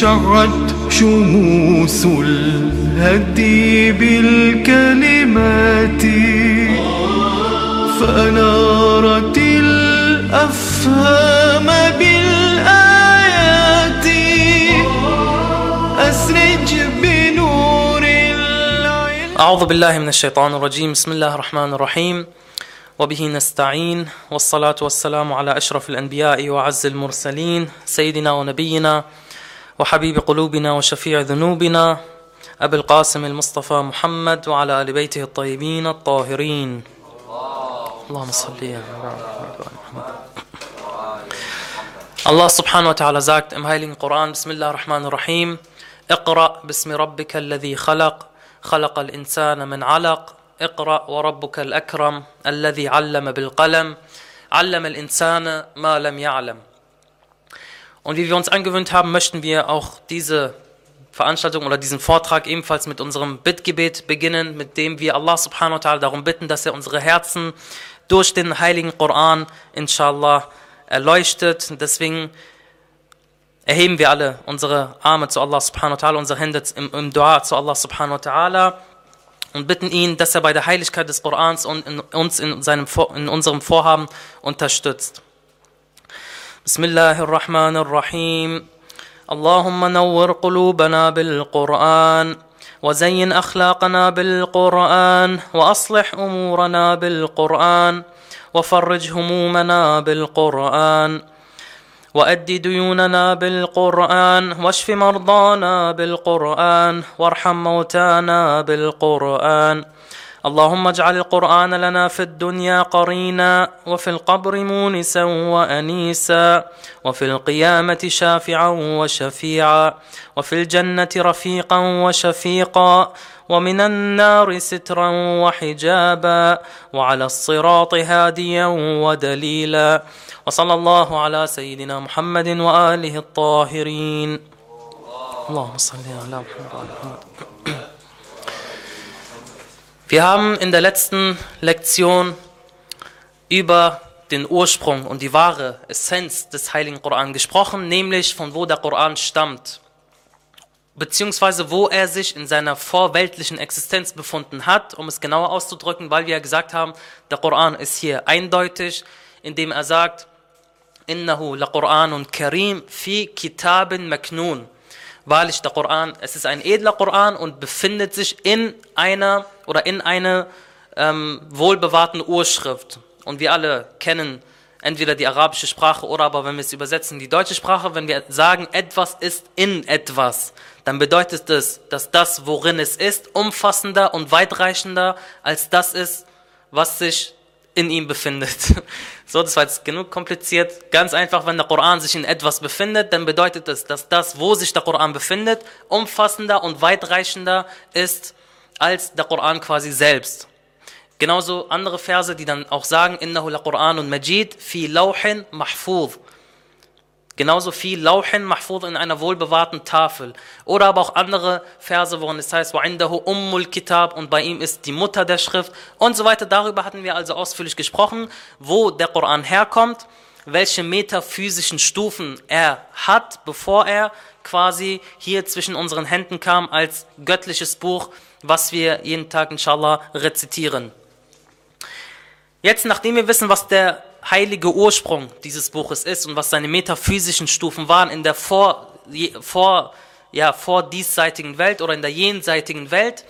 شعت شموس الهدي بالكلمات. فأنارت الأفهام بالآيات. أسرج بنور العلم. أعوذ بالله من الشيطان الرجيم. بسم الله الرحمن الرحيم. وبه نستعين. والصلاة والسلام على أشرف الأنبياء وعز المرسلين. سيدنا ونبينا وحبيب قلوبنا وشفيع ذنوبنا أبي القاسم المصطفى محمد وعلى آل بيته الطيبين الطاهرين. اللهم صل على محمد. Allah subhanahu wa ta'ala sagt im heiligen Koran, Bismillah ar-Rahman ar-Rahim, Iqra bismi rabbika alladhi khalaq, خلق الإنسان من علق. اقرأ وربك الأكرم الذي علم بالقلم. علم الإنسان ما لم يعلم. Und wie wir uns angewöhnt haben, möchten wir auch diese Veranstaltung oder diesen Vortrag ebenfalls mit unserem Bittgebet beginnen, mit dem wir Allah subhanahu wa ta'ala darum bitten, dass er unsere Herzen durch den heiligen Koran, inshallah, erleuchtet. Deswegen erheben wir alle unsere Arme zu Allah subhanahu wa ta'ala, unsere Hände im, im Dua zu Allah subhanahu wa ta'ala und bitten ihn, dass er bei der Heiligkeit des Korans und in, uns in, seinem, in unserem Vorhaben unterstützt. بسم الله الرحمن الرحيم. اللهم نور قلوبنا بالقرآن وزين أخلاقنا بالقرآن وأصلح أمورنا بالقرآن وفرج همومنا بالقرآن وأد ديوننا بالقرآن واشف مرضانا بالقرآن وارحم موتانا بالقرآن. اللهم اجعل القرآن لنا في الدنيا قرينا وفي القبر مونسا وأنيسا وفي القيامة شافعا وشفيعا وفي الجنة رفيقا وشفيقا ومن النار سترا وحجابا وعلى الصراط هاديا ودليلا. وصلى الله على سيدنا محمد وآله الطاهرين. اللهم صل على محمد وعلى محمد. Wir haben in der letzten Lektion über den Ursprung und die wahre Essenz des Heiligen Koran gesprochen, nämlich von wo der Koran stammt, beziehungsweise wo er sich in seiner vorweltlichen Existenz befunden hat, um es genauer auszudrücken, weil wir ja gesagt haben, der Koran ist hier eindeutig, indem er sagt, Innahu la Qur'anun Karim fi Kitabin Maknun. Wahrlich, der Koran, es ist ein edler Koran und befindet sich in einer oder in einer ähm, wohlbewahrten Urschrift. Und wir alle kennen entweder die arabische Sprache oder aber, wenn wir es übersetzen, die deutsche Sprache. Wenn wir sagen, etwas ist in etwas, dann bedeutet es, dass das, worin es ist, umfassender und weitreichender als das ist, was sich in ihm befindet. So, das war jetzt genug kompliziert. Ganz einfach, wenn der Koran sich in etwas befindet, dann bedeutet es, dass das, wo sich der Koran befindet, umfassender und weitreichender ist als der Koran quasi selbst. Genauso andere Verse, die dann auch sagen, Innahu la Qur'anun Majid fi Lauhin Mahfuz. Genauso viel Lauhin Mahfuz in einer wohlbewahrten Tafel. Oder aber auch andere Verse, worin es heißt, وَعِنْدَهُ Ummul Kitab und bei ihm ist die Mutter der Schrift und so weiter. Darüber hatten wir also ausführlich gesprochen, wo der Koran herkommt, welche metaphysischen Stufen er hat, bevor er quasi hier zwischen unseren Händen kam als göttliches Buch, was wir jeden Tag inshallah rezitieren. Jetzt, nachdem wir wissen, was der heilige Ursprung dieses Buches ist und was seine metaphysischen Stufen waren in der vor, vor, ja, vor diesseitigen Welt oder in der jenseitigen Welt,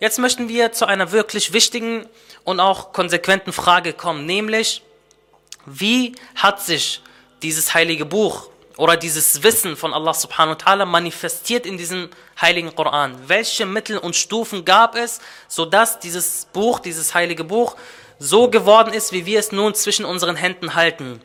jetzt möchten wir zu einer wirklich wichtigen und auch konsequenten Frage kommen, nämlich, wie hat sich dieses heilige Buch oder dieses Wissen von Allah subhanahu wa ta'ala manifestiert in diesem heiligen Koran? Welche Mittel und Stufen gab es, sodass dieses Buch, dieses heilige Buch, so geworden ist, wie wir es nun zwischen unseren Händen halten?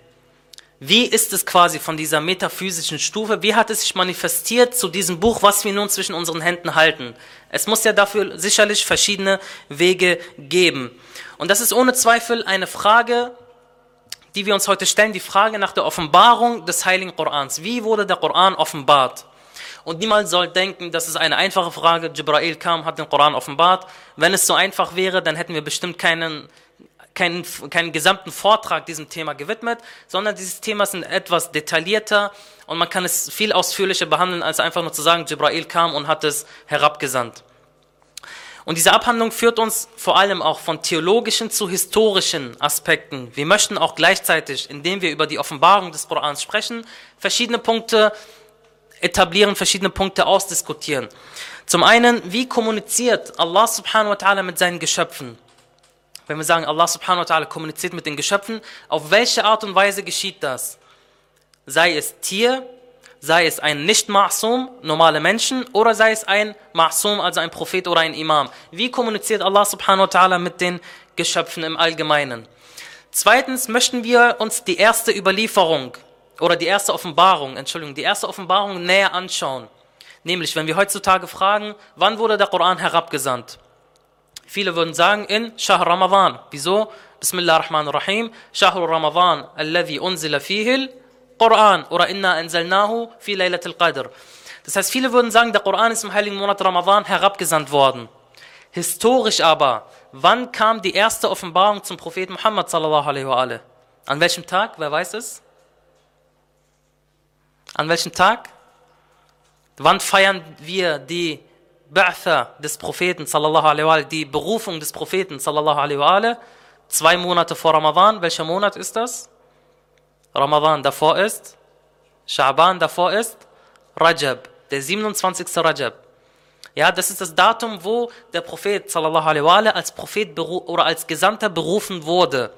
Wie ist es quasi von dieser metaphysischen Stufe? Wie hat es sich manifestiert zu diesem Buch, was wir nun zwischen unseren Händen halten? Es muss ja dafür sicherlich verschiedene Wege geben. Und das ist ohne Zweifel eine Frage, die wir uns heute stellen, die Frage nach der Offenbarung des Heiligen Korans. Wie wurde der Koran offenbart? Und niemand soll denken, das ist eine einfache Frage. Jibrail kam, hat den Koran offenbart. Wenn es so einfach wäre, dann hätten wir bestimmt keinen, keinen, keinen gesamten Vortrag diesem Thema gewidmet, sondern dieses Thema ist etwas detaillierter und man kann es viel ausführlicher behandeln, als einfach nur zu sagen, Jibrail kam und hat es herabgesandt. Und diese Abhandlung führt uns vor allem auch von theologischen zu historischen Aspekten. Wir möchten auch gleichzeitig, indem wir über die Offenbarung des Korans sprechen, verschiedene Punkte etablieren, verschiedene Punkte ausdiskutieren. Zum einen, wie kommuniziert Allah subhanahu wa ta'ala mit seinen Geschöpfen? Wenn wir sagen, Allah subhanahu wa ta'ala kommuniziert mit den Geschöpfen, auf welche Art und Weise geschieht das? Sei es Tier, sei es ein nicht-Ma'sum, normale Menschen, oder sei es ein Ma'sum, also ein Prophet oder ein Imam. Wie kommuniziert Allah subhanahu wa ta'ala mit den Geschöpfen im Allgemeinen? Zweitens möchten wir uns die erste Überlieferung oder die erste Offenbarung, Entschuldigung, die erste Offenbarung näher anschauen. Nämlich, wenn wir heutzutage fragen, wann wurde der Koran herabgesandt? Viele würden sagen, in Shahr Ramadan. Wieso? Bismillah ar-Rahman ar-Rahim. Shahr Ramadan, alladhi unzila fihil Quran. Oder inna anzalnahu fi laylatil qadr. Das heißt, viele würden sagen, der Koran ist im heiligen Monat Ramadan herabgesandt worden. Historisch aber, wann kam die erste Offenbarung zum Propheten Muhammad sallallahu alaihi wa alaihi? An welchem Tag? Wer weiß es? An welchem Tag? Wann feiern wir die Ba'tha des Propheten sallallahu alaihi wa die Berufung des Propheten sallallahu alaihi wa? Zwei Monate vor Ramadan. Welcher Monat ist das? Ramadan davor ist Sha'ban davor ist Rajab, der 27. Rajab. Ja, das ist das Datum, wo der Prophet sallallahu alaihi wa als Prophet oder als Gesandter berufen wurde.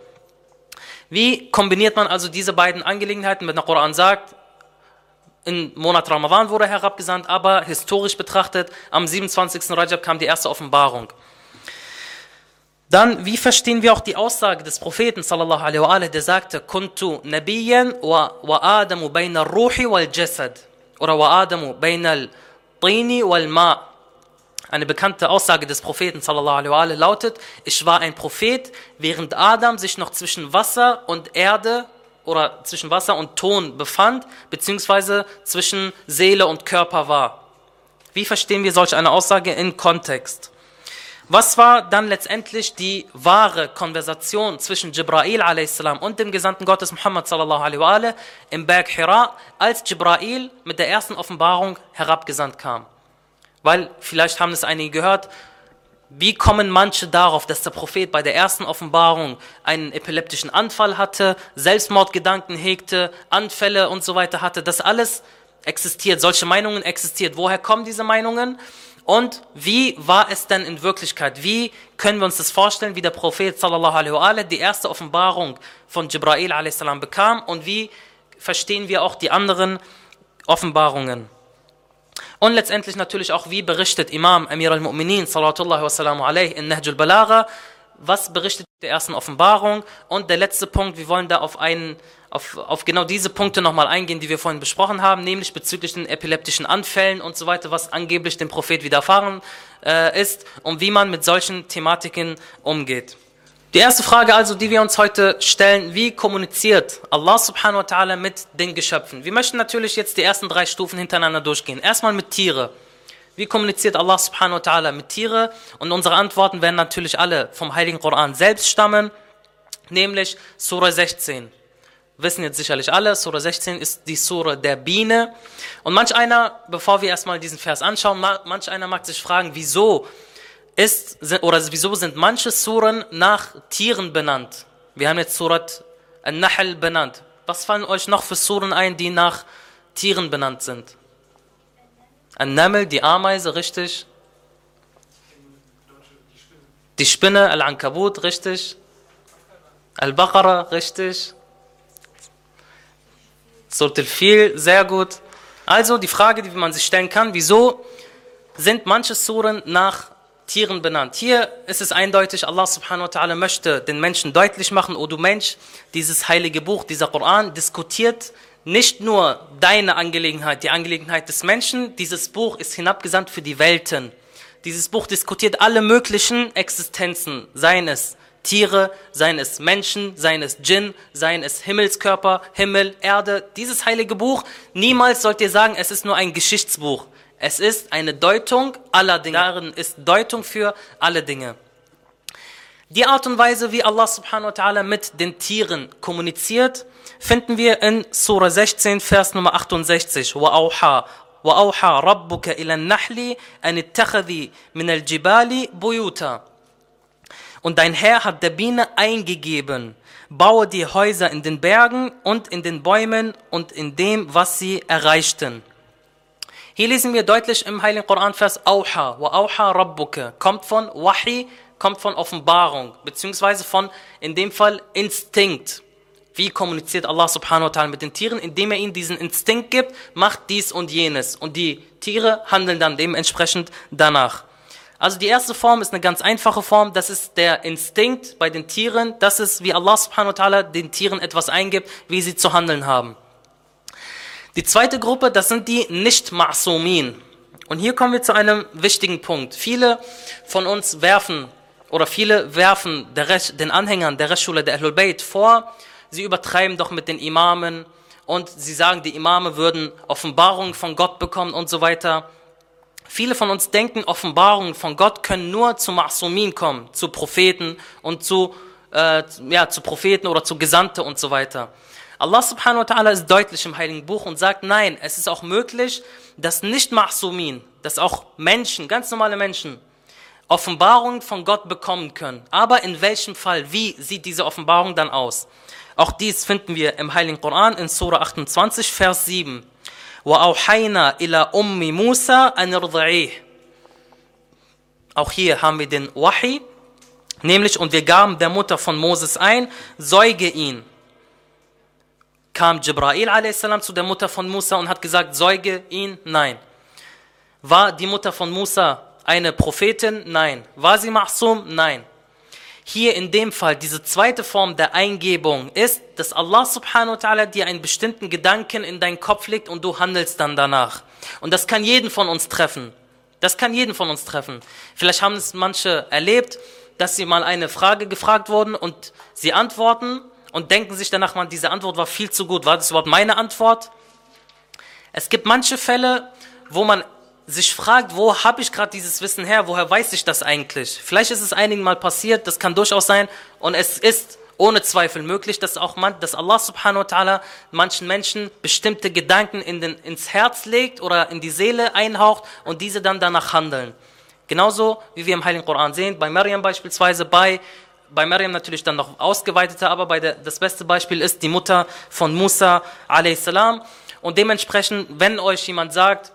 Wie kombiniert man also diese beiden Angelegenheiten, wenn der Koran sagt, im Monat Ramadan wurde herabgesandt, aber historisch betrachtet, am 27. Rajab kam die erste Offenbarung. Dann, wie verstehen wir auch die Aussage des Propheten, sallallahu alaihi wa alaihi, der sagte, Kuntu nabiyan wa, wa adamu bayna ruhi wal jasad. Oder wa adamu bayna tini wal ma. Eine bekannte Aussage des Propheten, sallallahu alaihi wa alaihi, lautet, ich war ein Prophet, während Adam sich noch zwischen Wasser und Erde oder zwischen Wasser und Ton befand, beziehungsweise zwischen Seele und Körper war. Wie verstehen wir solch eine Aussage in Kontext? Was war dann letztendlich die wahre Konversation zwischen Jibrail und dem Gesandten Gottes Muhammad im Berg Hira, als Jibrail mit der ersten Offenbarung herabgesandt kam? Weil vielleicht haben es einige gehört, wie kommen manche darauf, dass der Prophet bei der ersten Offenbarung einen epileptischen Anfall hatte, Selbstmordgedanken hegte, Anfälle und so weiter hatte? Das alles existiert, solche Meinungen existiert. Woher kommen diese Meinungen? Und wie war es denn in Wirklichkeit? Wie können wir uns das vorstellen, wie der Prophet sallallahu alaihi wa die erste Offenbarung von Jibrail a.s. bekam und wie verstehen wir auch die anderen Offenbarungen? Und letztendlich natürlich auch, wie berichtet Imam Amir al-Mu'minin sallallahu wa sallam in Nahjul Balagha, was berichtet der ersten Offenbarung? Und der letzte Punkt, wir wollen da auf einen auf, auf genau diese Punkte nochmal eingehen, die wir vorhin besprochen haben, nämlich bezüglich den epileptischen Anfällen und so weiter, was angeblich dem Prophet widerfahren äh, ist und wie man mit solchen Thematiken umgeht. Die erste Frage also, die wir uns heute stellen, wie kommuniziert Allah subhanahu wa ta'ala mit den Geschöpfen? Wir möchten natürlich jetzt die ersten drei Stufen hintereinander durchgehen. Erstmal mit Tiere. Wie kommuniziert Allah subhanahu wa ta'ala mit Tiere? Und unsere Antworten werden natürlich alle vom Heiligen Koran selbst stammen, nämlich Surah 16 wissen jetzt sicherlich alle, Surah 16 ist die Surah der Biene. Und manch einer, bevor wir erstmal diesen Vers anschauen, manch einer mag sich fragen, wieso ist, oder wieso sind manche Suren nach Tieren benannt? Wir haben jetzt Surat Al-Nahl benannt. Was fallen euch noch für Suren ein, die nach Tieren benannt sind? Al-Naml, die Ameise, richtig. Die Spinne, Al-Ankabut, richtig. Al-Baqarah, richtig. Surat al-Fil, sehr gut. Also die Frage, die man sich stellen kann, wieso sind manche Suren nach Tieren benannt? Hier ist es eindeutig, Allah subhanahu wa ta'ala möchte den Menschen deutlich machen, oh du Mensch, dieses heilige Buch, dieser Koran diskutiert nicht nur deine Angelegenheit, die Angelegenheit des Menschen, dieses Buch ist hinabgesandt für die Welten. Dieses Buch diskutiert alle möglichen Existenzen, seien es Tiere, seien es Menschen, seien es Djinn, seien es Himmelskörper, Himmel, Erde. Dieses heilige Buch, niemals sollt ihr sagen, es ist nur ein Geschichtsbuch. Es ist eine Deutung aller Dinge. Darin ist Deutung für alle Dinge. Die Art und Weise, wie Allah subhanahu wa ta'ala mit den Tieren kommuniziert, finden wir in Surah 16, Vers Nummer 68. وَأَوْحَى وَأَوْحَى رَبُّكَ إِلَى النَّحْلِ أَنِ اتَّخَذِي مِنَ الْجِبَالِ بُيُوتًا Und dein Herr hat der Biene eingegeben, baue die Häuser in den Bergen und in den Bäumen und in dem, was sie erreichten. Hier lesen wir deutlich im Heiligen Koran Vers Auha, wa Auha Rabbuke, kommt von Wahi, kommt von Offenbarung, beziehungsweise von, in dem Fall, Instinkt. Wie kommuniziert Allah subhanahu wa ta'ala mit den Tieren? Indem er ihnen diesen Instinkt gibt, macht dies und jenes. Und die Tiere handeln dann dementsprechend danach. Also die erste Form ist eine ganz einfache Form, das ist der Instinkt bei den Tieren, das ist, wie Allah subhanahu wa ta'ala den Tieren etwas eingibt, wie sie zu handeln haben. Die zweite Gruppe, das sind die Nicht-Ma'sumin. Und hier kommen wir zu einem wichtigen Punkt. Viele von uns werfen, oder viele werfen den Anhängern der Rechtsschule der Ahlul Bayt vor, sie übertreiben doch mit den Imamen und sie sagen, die Imame würden Offenbarungen von Gott bekommen und so weiter. Viele von uns denken, Offenbarungen von Gott können nur zu Ma'sumin kommen, zu Propheten und zu, äh, ja, zu Propheten oder zu Gesandte und so weiter. Allah subhanahu wa ta'ala ist deutlich im Heiligen Buch und sagt, nein, es ist auch möglich, dass nicht Ma'sumin, dass auch Menschen, ganz normale Menschen, Offenbarungen von Gott bekommen können. Aber in welchem Fall, wie sieht diese Offenbarung dann aus? Auch dies finden wir im Heiligen Koran in Surah 28, Vers 7. وَأَوْحَيْنَا إِلَى أُمِّ مُوسَى أَنِ رْضَعِيهِ Auch hier haben wir den Wahi, nämlich, und wir gaben der Mutter von Moses ein, säuge ihn. Kam Jibrail a.s. zu der Mutter von Musa und hat gesagt, säuge ihn? Nein. War die Mutter von Musa eine Prophetin? Nein. War sie Ma'sum? Nein. Hier in dem Fall, diese zweite Form der Eingebung ist, dass Allah subhanahu wa ta'ala dir einen bestimmten Gedanken in deinen Kopf legt und du handelst dann danach. Und das kann jeden von uns treffen. Das kann jeden von uns treffen. Vielleicht haben es manche erlebt, dass sie mal eine Frage gefragt wurden und sie antworten und denken sich danach, man, diese Antwort war viel zu gut. War das überhaupt meine Antwort? Es gibt manche Fälle, wo man sich fragt, wo habe ich gerade dieses Wissen her, woher weiß ich das eigentlich? Vielleicht ist es einigen Mal passiert, das kann durchaus sein und es ist ohne Zweifel möglich, dass auch man, dass Allah subhanahu wa ta'ala manchen Menschen bestimmte Gedanken in den, ins Herz legt oder in die Seele einhaucht und diese dann danach handeln. Genauso wie wir im Heiligen Koran sehen, bei Maryam beispielsweise, bei bei Maryam natürlich dann noch ausgeweiteter, aber bei der, das beste Beispiel ist die Mutter von Musa a.s. Und dementsprechend, wenn euch jemand sagt,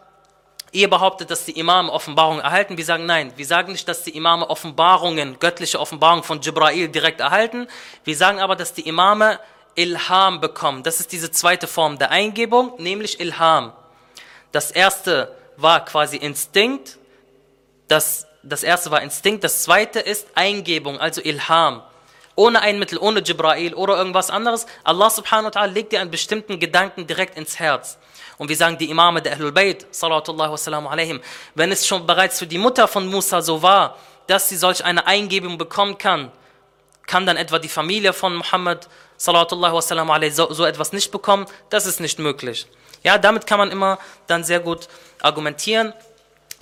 Ihr behauptet, dass die Imame Offenbarungen erhalten. Wir sagen nein. Wir sagen nicht, dass die Imame Offenbarungen, göttliche Offenbarungen von Jibrail direkt erhalten. Wir sagen aber, dass die Imame Ilham bekommen. Das ist diese zweite Form der Eingebung, nämlich Ilham. Das erste war quasi Instinkt. Das, das erste war Instinkt. Das zweite ist Eingebung, also Ilham. Ohne ein Mittel, ohne Jibrail oder irgendwas anderes. Allah subhanahu wa ta'ala legt dir einen bestimmten Gedanken direkt ins Herz. Und wir sagen, die Imame der Ahlul Bayt, sallallahu wasallam alaihim, wenn es schon bereits für die Mutter von Musa so war, dass sie solch eine Eingebung bekommen kann, kann dann etwa die Familie von Muhammad sallallahu wasallam alaihi so, so etwas nicht bekommen? Das ist nicht möglich. Ja, damit kann man immer dann sehr gut argumentieren.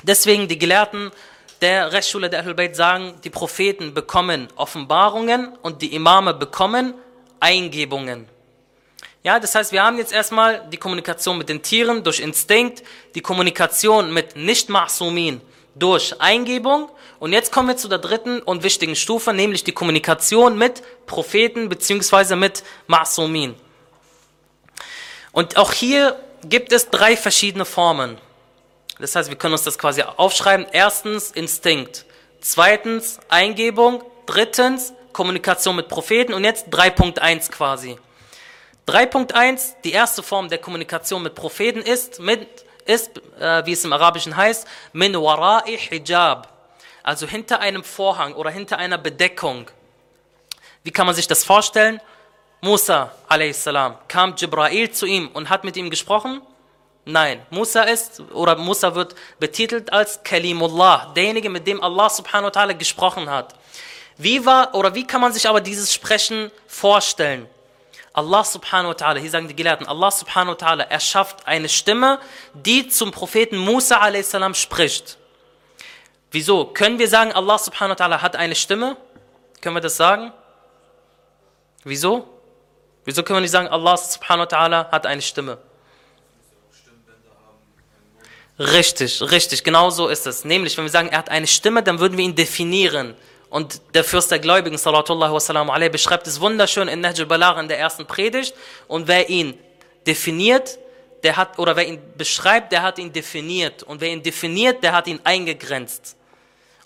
Deswegen die Gelehrten der Rechtsschule der Ahlul sagen, die Propheten bekommen Offenbarungen und die Imame bekommen Eingebungen. Ja, das heißt, wir haben jetzt erstmal die Kommunikation mit den Tieren durch Instinkt, die Kommunikation mit Nicht-Ma'sumin durch Eingebung und jetzt kommen wir zu der dritten und wichtigen Stufe, nämlich die Kommunikation mit Propheten bzw. mit Ma'sumin. Und auch hier gibt es drei verschiedene Formen. Das heißt, wir können uns das quasi aufschreiben. Erstens Instinkt, zweitens Eingebung, drittens Kommunikation mit Propheten und jetzt 3.1 quasi. 3.1, die erste Form der Kommunikation mit Propheten ist, mit, ist äh, wie es im Arabischen heißt, min wara'i hijab, also hinter einem Vorhang oder hinter einer Bedeckung. Wie kann man sich das vorstellen? Musa a.s. kam Jibrail zu ihm und hat mit ihm gesprochen? Nein, Musa ist oder Musa wird betitelt als Kalimullah, derjenige, mit dem Allah subhanahu wa ta'ala gesprochen hat. Wie war oder wie kann man sich aber dieses Sprechen vorstellen? Allah subhanahu wa ta'ala, hier sagen die Gelehrten, Allah subhanahu wa ta'ala erschafft eine Stimme, die zum Propheten Musa a.s. spricht. Wieso? Können wir sagen, Allah subhanahu wa ta'ala hat eine Stimme? Können wir das sagen? Wieso? Wieso können wir nicht sagen, Allah subhanahu wa ta'ala hat eine Stimme? Richtig, richtig, genau so ist es. Nämlich, wenn wir sagen, er hat eine Stimme, dann würden wir ihn definieren. Und der Fürst der Gläubigen, sallallahu wasallam alaihi, beschreibt es wunderschön in Nahj al-Balagh in der ersten Predigt. Und wer ihn definiert, der hat, oder wer ihn beschreibt, der hat ihn definiert. Und wer ihn definiert, der hat ihn eingegrenzt.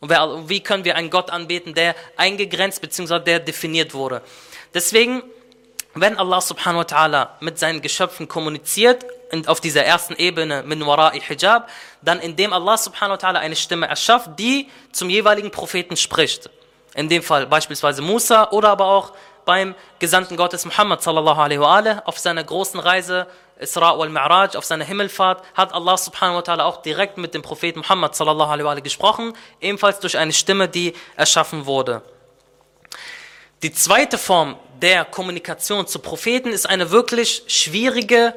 Und wer, wie können wir einen Gott anbeten, der eingegrenzt bzw. der definiert wurde? Deswegen, wenn Allah subhanahu wa ta'ala mit seinen Geschöpfen kommuniziert, auf dieser ersten Ebene min wara'i hijab, dann indem Allah subhanahu wa ta'ala eine Stimme erschafft, die zum jeweiligen Propheten spricht. In dem Fall beispielsweise Musa oder aber auch beim Gesandten Gottes Muhammad sallallahu alaihi wa auf seiner großen Reise Isra wal Mi'raj, auf seiner Himmelfahrt, hat Allah subhanahu wa ta'ala auch direkt mit dem Propheten Muhammad sallallahu alaihi wa gesprochen, ebenfalls durch eine Stimme, die erschaffen wurde. Die zweite Form der Kommunikation zu Propheten ist eine wirklich schwierige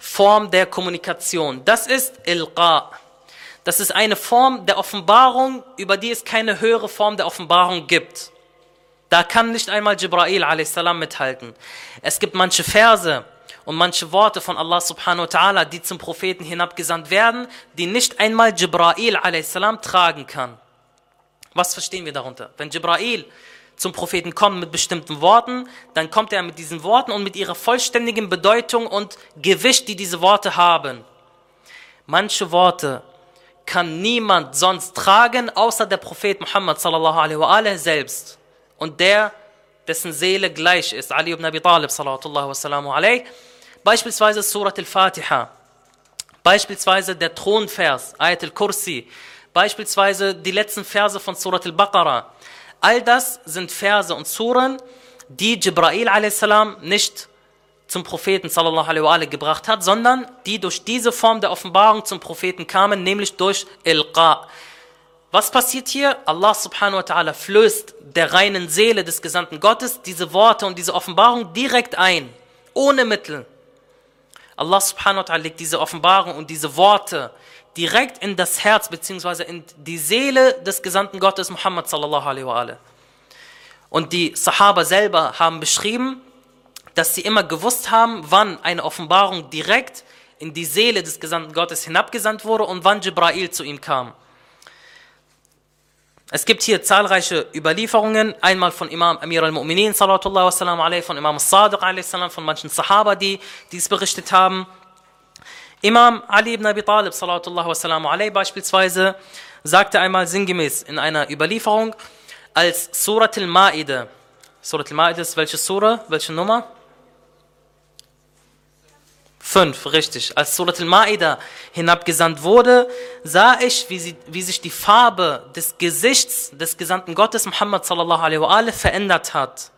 Form der Kommunikation. Das ist Ilqa. Das ist eine Form der Offenbarung, über die es keine höhere Form der Offenbarung gibt. Da kann nicht einmal Jibrail a.s. mithalten. Es gibt manche Verse und manche Worte von Allah subhanahu wa ta'ala, die zum Propheten hinabgesandt werden, die nicht einmal Jibrail a.s. tragen kann. Was verstehen wir darunter? Wenn Jibrail zum Propheten kommt mit bestimmten Worten, dann kommt er mit diesen Worten und mit ihrer vollständigen Bedeutung und Gewicht, die diese Worte haben. Manche Worte kann niemand sonst tragen, außer der Prophet Muhammad sallallahu alaihi wa alaihi selbst. Und der, dessen Seele gleich ist, Ali ibn Abi Talib sallallahu alaihi Beispielsweise Surat al-Fatiha. Beispielsweise der Thronvers, Ayat al-Kursi. Beispielsweise die letzten Verse von Surat al-Baqarah. All das sind Verse und Suren, die Jibrail a.s. nicht zum Propheten sallallahu alaihi gebracht hat, sondern die durch diese Form der Offenbarung zum Propheten kamen, nämlich durch Ilqa. Was passiert hier? Allah subhanahu wa ta'ala flößt der reinen Seele des Gesandten Gottes diese Worte und diese Offenbarung direkt ein, ohne Mittel. Allah subhanahu wa ta'ala legt diese Offenbarung und diese Worte direkt in das Herz bzw. in die Seele des Gesandten Gottes Muhammad sallallahu alaihi wa Und die Sahaba selber haben beschrieben, dass sie immer gewusst haben, wann eine Offenbarung direkt in die Seele des Gesandten Gottes hinabgesandt wurde und wann Jibrail zu ihm kam. Es gibt hier zahlreiche Überlieferungen, einmal von Imam Amir al-Mu'minin, von Imam al-Sadiq, von manchen Sahaba, die dies berichtet haben. Imam Ali ibn Abi Talib alayhi, beispielsweise sagte einmal sinngemäß in einer Überlieferung, als Surat al-Ma'ide, Surat al-Ma'ide ist welche Sura, welche Nummer? Fünf, richtig. Als Surat al-Ma'ida hinabgesandt wurde, sah ich, wie, sie, wie, sich die Farbe des Gesichts des Gesandten Gottes Muhammad sallallahu alaihi wa verändert hat.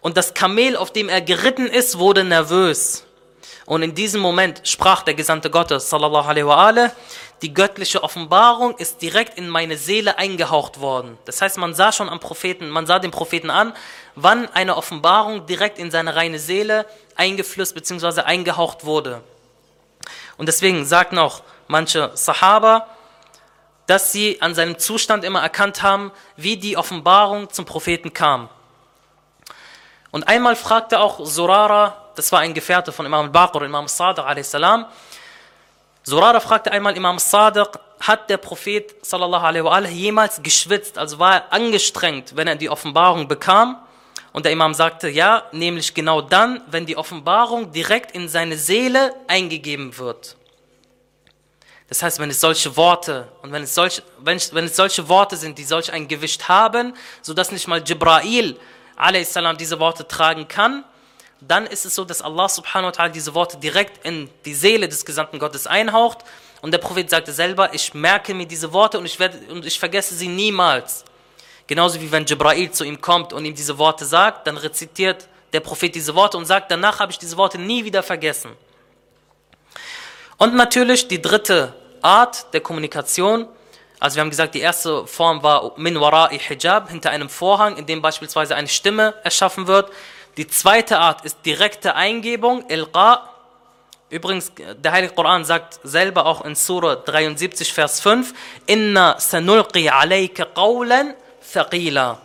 Und das Kamel, auf dem er geritten ist, wurde nervös. Und in diesem Moment sprach der Gesandte Gottes, sallallahu alaihi wa die göttliche Offenbarung ist direkt in meine Seele eingehaucht worden. Das heißt, man sah schon am Propheten, man sah den Propheten an, wann eine Offenbarung direkt in seine reine Seele eingeflößt bzw. eingehaucht wurde. Und deswegen sagten auch manche Sahaba, dass sie an seinem Zustand immer erkannt haben, wie die Offenbarung zum Propheten kam. Und einmal fragte auch Surara, das war ein Gefährte von Imam al-Baqir, Imam al-Sadiq a.s. Surara fragte einmal Imam al-Sadiq, hat der Prophet sallallahu alaihi wa jemals geschwitzt, also war er angestrengt, wenn er die Offenbarung bekam? Und der Imam sagte, ja, nämlich genau dann, wenn die Offenbarung direkt in seine Seele eingegeben wird. Das heißt, wenn es solche Worte und wenn es solche, wenn, wenn es solche Worte sind, die solch ein Gewicht haben, sodass nicht mal Jibrail a.s. diese Worte tragen kann, dann ist es so, dass Allah subhanahu wa ta'ala diese Worte direkt in die Seele des Gesandten Gottes einhaucht. Und der Prophet sagte selber, ich merke mir diese Worte und ich, werde, und ich vergesse sie niemals. Genauso wie wenn Jibrail zu ihm kommt und ihm diese Worte sagt, dann rezitiert der Prophet diese Worte und sagt, danach habe ich diese Worte nie wieder vergessen. Und natürlich die dritte Art der Kommunikation, also wir haben gesagt, die erste Form war min wara'i hijab, hinter einem Vorhang, in dem beispielsweise eine Stimme erschaffen wird. Die zweite Art ist direkte Eingebung, Ilqa. Übrigens, der Heilige Koran sagt selber auch in Surah 73, Vers 5, Inna sanulqi alayka qawlan thaqila.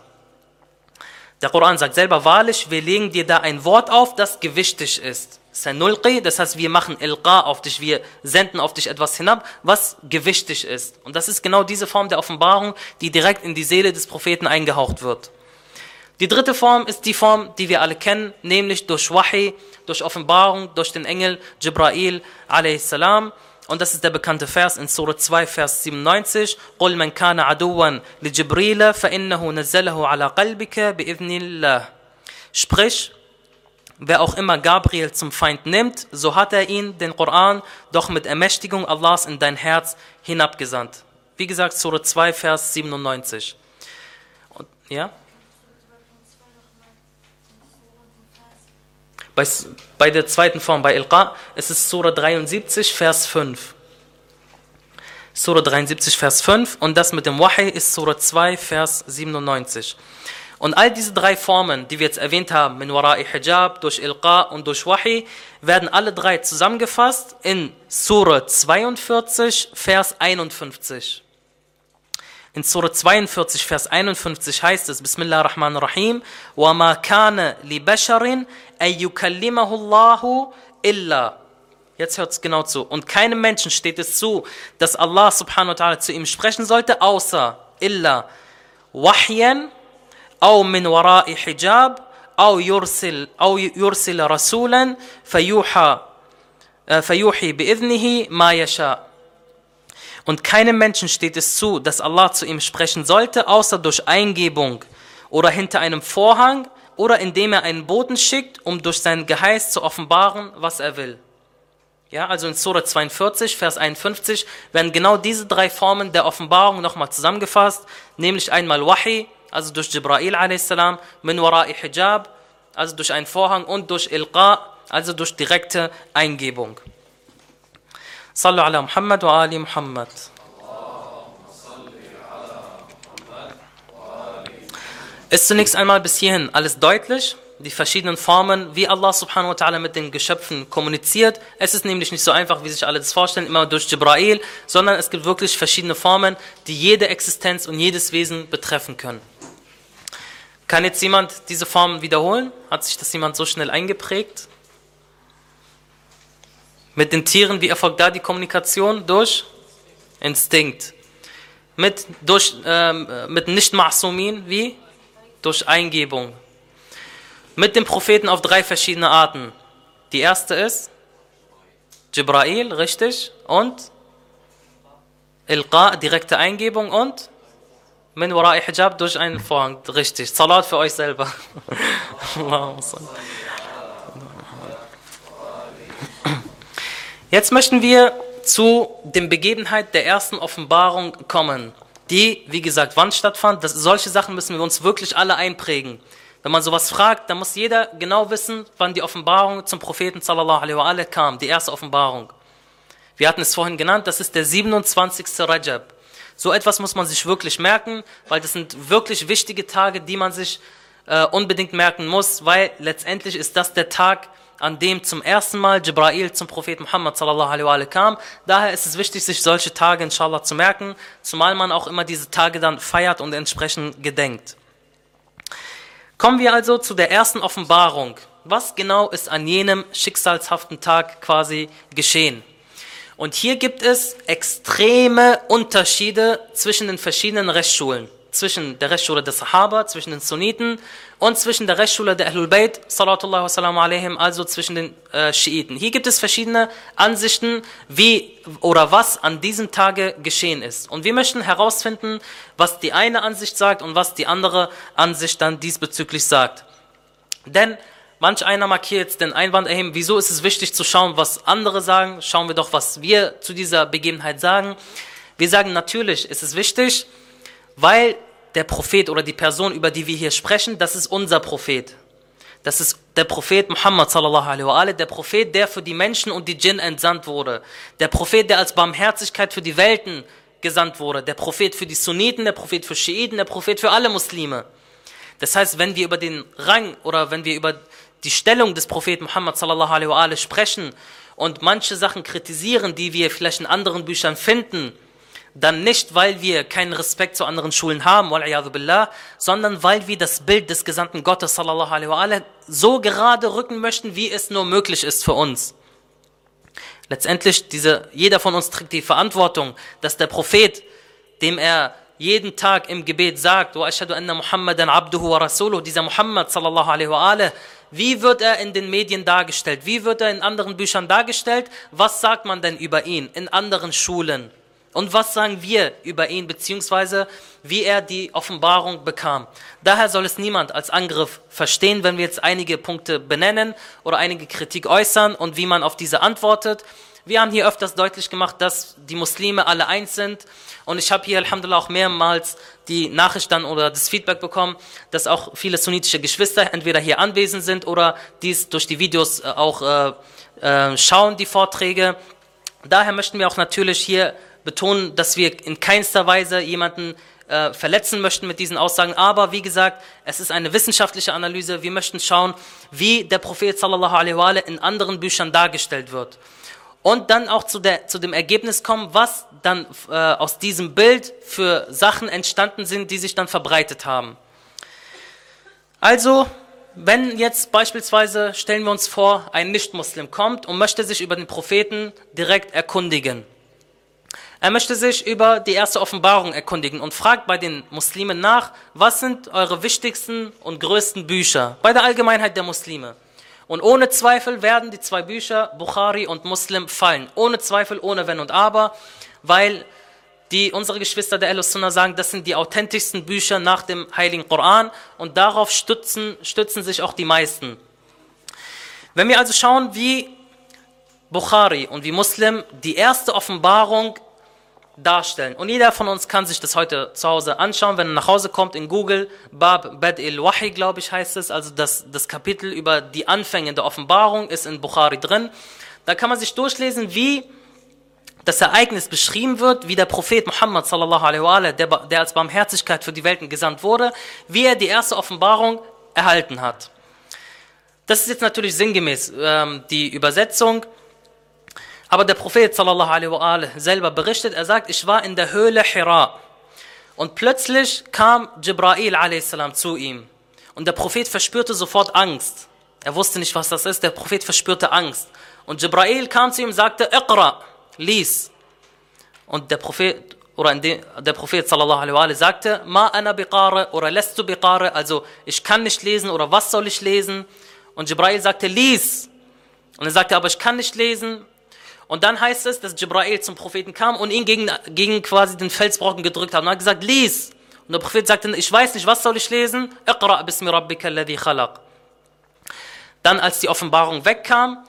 Der Koran sagt selber wahrlich, wir legen dir da ein Wort auf, das gewichtig ist. Sanulqi, das heißt, wir machen Ilqa auf dich, wir senden auf dich etwas hinab, was gewichtig ist. Und das ist genau diese Form der Offenbarung, die direkt in die Seele des Propheten eingehaucht wird. Die dritte Form ist die Form, die wir alle kennen, nämlich durch Wahi, durch Offenbarung, durch den Engel Jibrail a.s. Und das ist der bekannte Vers in Surah 2, Vers 97. قُلْ مَنْ كَانَ عَدُوًا لِجِبْرِيلَ فَإِنَّهُ نَزَّلَهُ عَلَى قَلْبِكَ بِإِذْنِ اللَّهِ Sprich, wer auch immer Gabriel zum Feind nimmt, so hat er ihn, den Koran, doch mit Ermächtigung Allahs in dein Herz hinabgesandt. Wie gesagt, Surah 2, Vers 97. Und, ja? Bei, bei der zweiten Form, bei Ilqa, ist es Surah 73, Vers 5. Surah 73, Vers 5 und das mit dem Wahi ist Surah 2, Vers 97. Und all diese drei Formen, die wir jetzt erwähnt haben, min wara'i hijab, durch Ilqa und durch Wahi, werden alle drei zusammengefasst in Surah 42, Vers 51. In Surah 42, Vers 51 heißt es, Bismillah ar-Rahman ar-Rahim, وَمَا كَانَ لِبَشَرٍ أَن يُكَلِّمَهُ اللَّهُ إِلَّا Jetzt hört es genau zu. Und keinem Menschen steht es zu, dass Allah subhanahu wa ta'ala zu ihm sprechen sollte, außer illa wahyan, أو من وراء حجاب أو يرسل أو يرسل رسولا فيوحى فيوحي بإذنه ما يشاء Und keinem Menschen steht es zu, dass Allah zu ihm sprechen sollte, außer durch Eingebung oder hinter einem Vorhang oder indem er einen Boten schickt, um durch sein Geheiß zu offenbaren, was er will. Ja, also in Surah 42, Vers 51 werden genau diese drei Formen der Offenbarung nochmal zusammengefasst, nämlich einmal Wahi, also durch Jibrail a.s., min wara'i hijab, also durch einen Vorhang und durch Ilqa, also durch direkte Eingebung. صلوا على محمد وآل محمد Ist zunächst einmal bis hierhin alles deutlich? Die verschiedenen Formen, wie Allah subhanahu wa ta'ala mit den Geschöpfen kommuniziert. Es ist nämlich nicht so einfach, wie sich alle das vorstellen, immer durch Jibrail, sondern es gibt wirklich verschiedene Formen, die jede Existenz und jedes Wesen betreffen können. Kann jetzt jemand diese Formen wiederholen? Hat sich das jemand so schnell eingeprägt? Mit den Tieren, wie erfolgt da die Kommunikation? Durch Instinkt. Mit, durch, ähm, mit Nicht-Ma'sumin, wie? Durch Eingebung. Mit dem Propheten auf drei verschiedene Arten. Die erste ist Jibrail, richtig? Und Ilqa, direkte Eingebung und Min wara'i hijab durch einen Vorhang, richtig. Salat für euch selber. Jetzt möchten wir zu den Begebenheiten der ersten Offenbarung kommen, die, wie gesagt, wann stattfand. Das, solche Sachen müssen wir uns wirklich alle einprägen. Wenn man sowas fragt, dann muss jeder genau wissen, wann die Offenbarung zum Propheten sallallahu alaihi wa kam, die erste Offenbarung. Wir hatten es vorhin genannt, das ist der 27. Rajab. So etwas muss man sich wirklich merken, weil das sind wirklich wichtige Tage, die man sich äh, unbedingt merken muss, weil letztendlich ist das der Tag, an dem zum ersten Mal Jibrail zum Propheten Muhammad sallallahu alaihi wa kam. Daher ist es wichtig, sich solche Tage inshallah zu merken, zumal man auch immer diese Tage dann feiert und entsprechend gedenkt. Kommen wir also zu der ersten Offenbarung. Was genau ist an jenem schicksalshaften Tag quasi geschehen? Und hier gibt es extreme Unterschiede zwischen den verschiedenen Rechtsschulen zwischen der Rechtsschule der Sahaba, zwischen den Sunniten und zwischen der Rechtsschule der Ahlul Bayt, salatullah also zwischen den äh, Schiiten. Hier gibt es verschiedene Ansichten, wie oder was an diesem Tage geschehen ist. Und wir möchten herausfinden, was die eine Ansicht sagt und was die andere Ansicht dann diesbezüglich sagt. Denn manch einer mag hier jetzt den Einwand erheben, wieso ist es wichtig zu schauen, was andere sagen? Schauen wir doch, was wir zu dieser Begebenheit sagen. Wir sagen natürlich, ist es wichtig, weil der Prophet oder die Person, über die wir hier sprechen, das ist unser Prophet. Das ist der Prophet Muhammad sallallahu alaihi wa der Prophet, der für die Menschen und die Djinn entsandt wurde. Der Prophet, der als Barmherzigkeit für die Welten gesandt wurde. Der Prophet für die Sunniten, der Prophet für Schiiten, der Prophet für alle Muslime. Das heißt, wenn wir über den Rang oder wenn wir über die Stellung des Propheten Muhammad sallallahu alaihi wa sprechen und manche Sachen kritisieren, die wir vielleicht in anderen Büchern finden, dann nicht, weil wir keinen Respekt zu anderen Schulen haben, sondern weil wir das Bild des Gesandten Gottes sallallahu so gerade rücken möchten, wie es nur möglich ist für uns. Letztendlich, diese, jeder von uns trägt die Verantwortung, dass der Prophet, dem er jeden Tag im Gebet sagt, dieser Muhammad sallallahu alaihi wa wie wird er in den Medien dargestellt? Wie wird er in anderen Büchern dargestellt? Was sagt man denn über ihn in anderen Schulen? Und was sagen wir über ihn, beziehungsweise wie er die Offenbarung bekam? Daher soll es niemand als Angriff verstehen, wenn wir jetzt einige Punkte benennen oder einige Kritik äußern und wie man auf diese antwortet. Wir haben hier öfters deutlich gemacht, dass die Muslime alle eins sind. Und ich habe hier, Alhamdulillah, auch mehrmals die Nachricht dann oder das Feedback bekommen, dass auch viele sunnitische Geschwister entweder hier anwesend sind oder dies durch die Videos äh, auch äh, äh, schauen, die Vorträge. Daher möchten wir auch natürlich hier betonen, dass wir in keinster Weise jemanden äh, verletzen möchten mit diesen Aussagen. Aber wie gesagt, es ist eine wissenschaftliche Analyse. Wir möchten schauen, wie der Prophet sallallahu in anderen Büchern dargestellt wird. Und dann auch zu, der, zu dem Ergebnis kommen, was dann äh, aus diesem Bild für Sachen entstanden sind, die sich dann verbreitet haben. Also, wenn jetzt beispielsweise, stellen wir uns vor, ein Nichtmuslim kommt und möchte sich über den Propheten direkt erkundigen. Er möchte sich über die erste Offenbarung erkundigen und fragt bei den Muslimen nach, was sind eure wichtigsten und größten Bücher bei der Allgemeinheit der Muslime. Und ohne Zweifel werden die zwei Bücher Bukhari und Muslim fallen. Ohne Zweifel, ohne Wenn und Aber, weil die unsere Geschwister der Al-Sunnah sagen, das sind die authentischsten Bücher nach dem Heiligen Koran und darauf stützen, stützen sich auch die meisten. Wenn wir also schauen, wie Bukhari und wie Muslim die erste Offenbarung darstellen. Und jeder von uns kann sich das heute zu Hause anschauen, wenn er nach Hause kommt in Google, Bab Bad il-Wahi, glaube ich, heißt es, also das, das Kapitel über die Anfänge der Offenbarung ist in Bukhari drin. Da kann man sich durchlesen, wie das Ereignis beschrieben wird, wie der Prophet Muhammad sallallahu alaihi wa der, der als Barmherzigkeit für die Welten gesandt wurde, wie er die erste Offenbarung erhalten hat. Das ist jetzt natürlich sinngemäß ähm, die Übersetzung. Aber der Prophet sallallahu alaihi wa selber berichtet, er sagt, ich war in der Höhle Hira und plötzlich kam Jibrail a.s. zu ihm und der Prophet verspürte sofort Angst. Er wusste nicht, was das ist, der Prophet verspürte Angst. Und Jibrail kam zu ihm und sagte, Iqra, lies. Und der Prophet, oder der Prophet sallallahu alaihi wa sagte, Ma ana biqare oder lässt du biqare, also ich kann nicht lesen oder was soll ich lesen? Und Jibrail sagte, lies. Und er sagte, aber ich kann nicht lesen. Und dann heißt es, dass Jibrail zum Propheten kam und ihn gegen, gegen quasi den Felsbrocken gedrückt hat und hat gesagt, lies. Und der Prophet sagte, ich weiß nicht, was soll ich lesen? Iqra bismi rabbika alladhi khalaq. Dann, als die Offenbarung wegkam,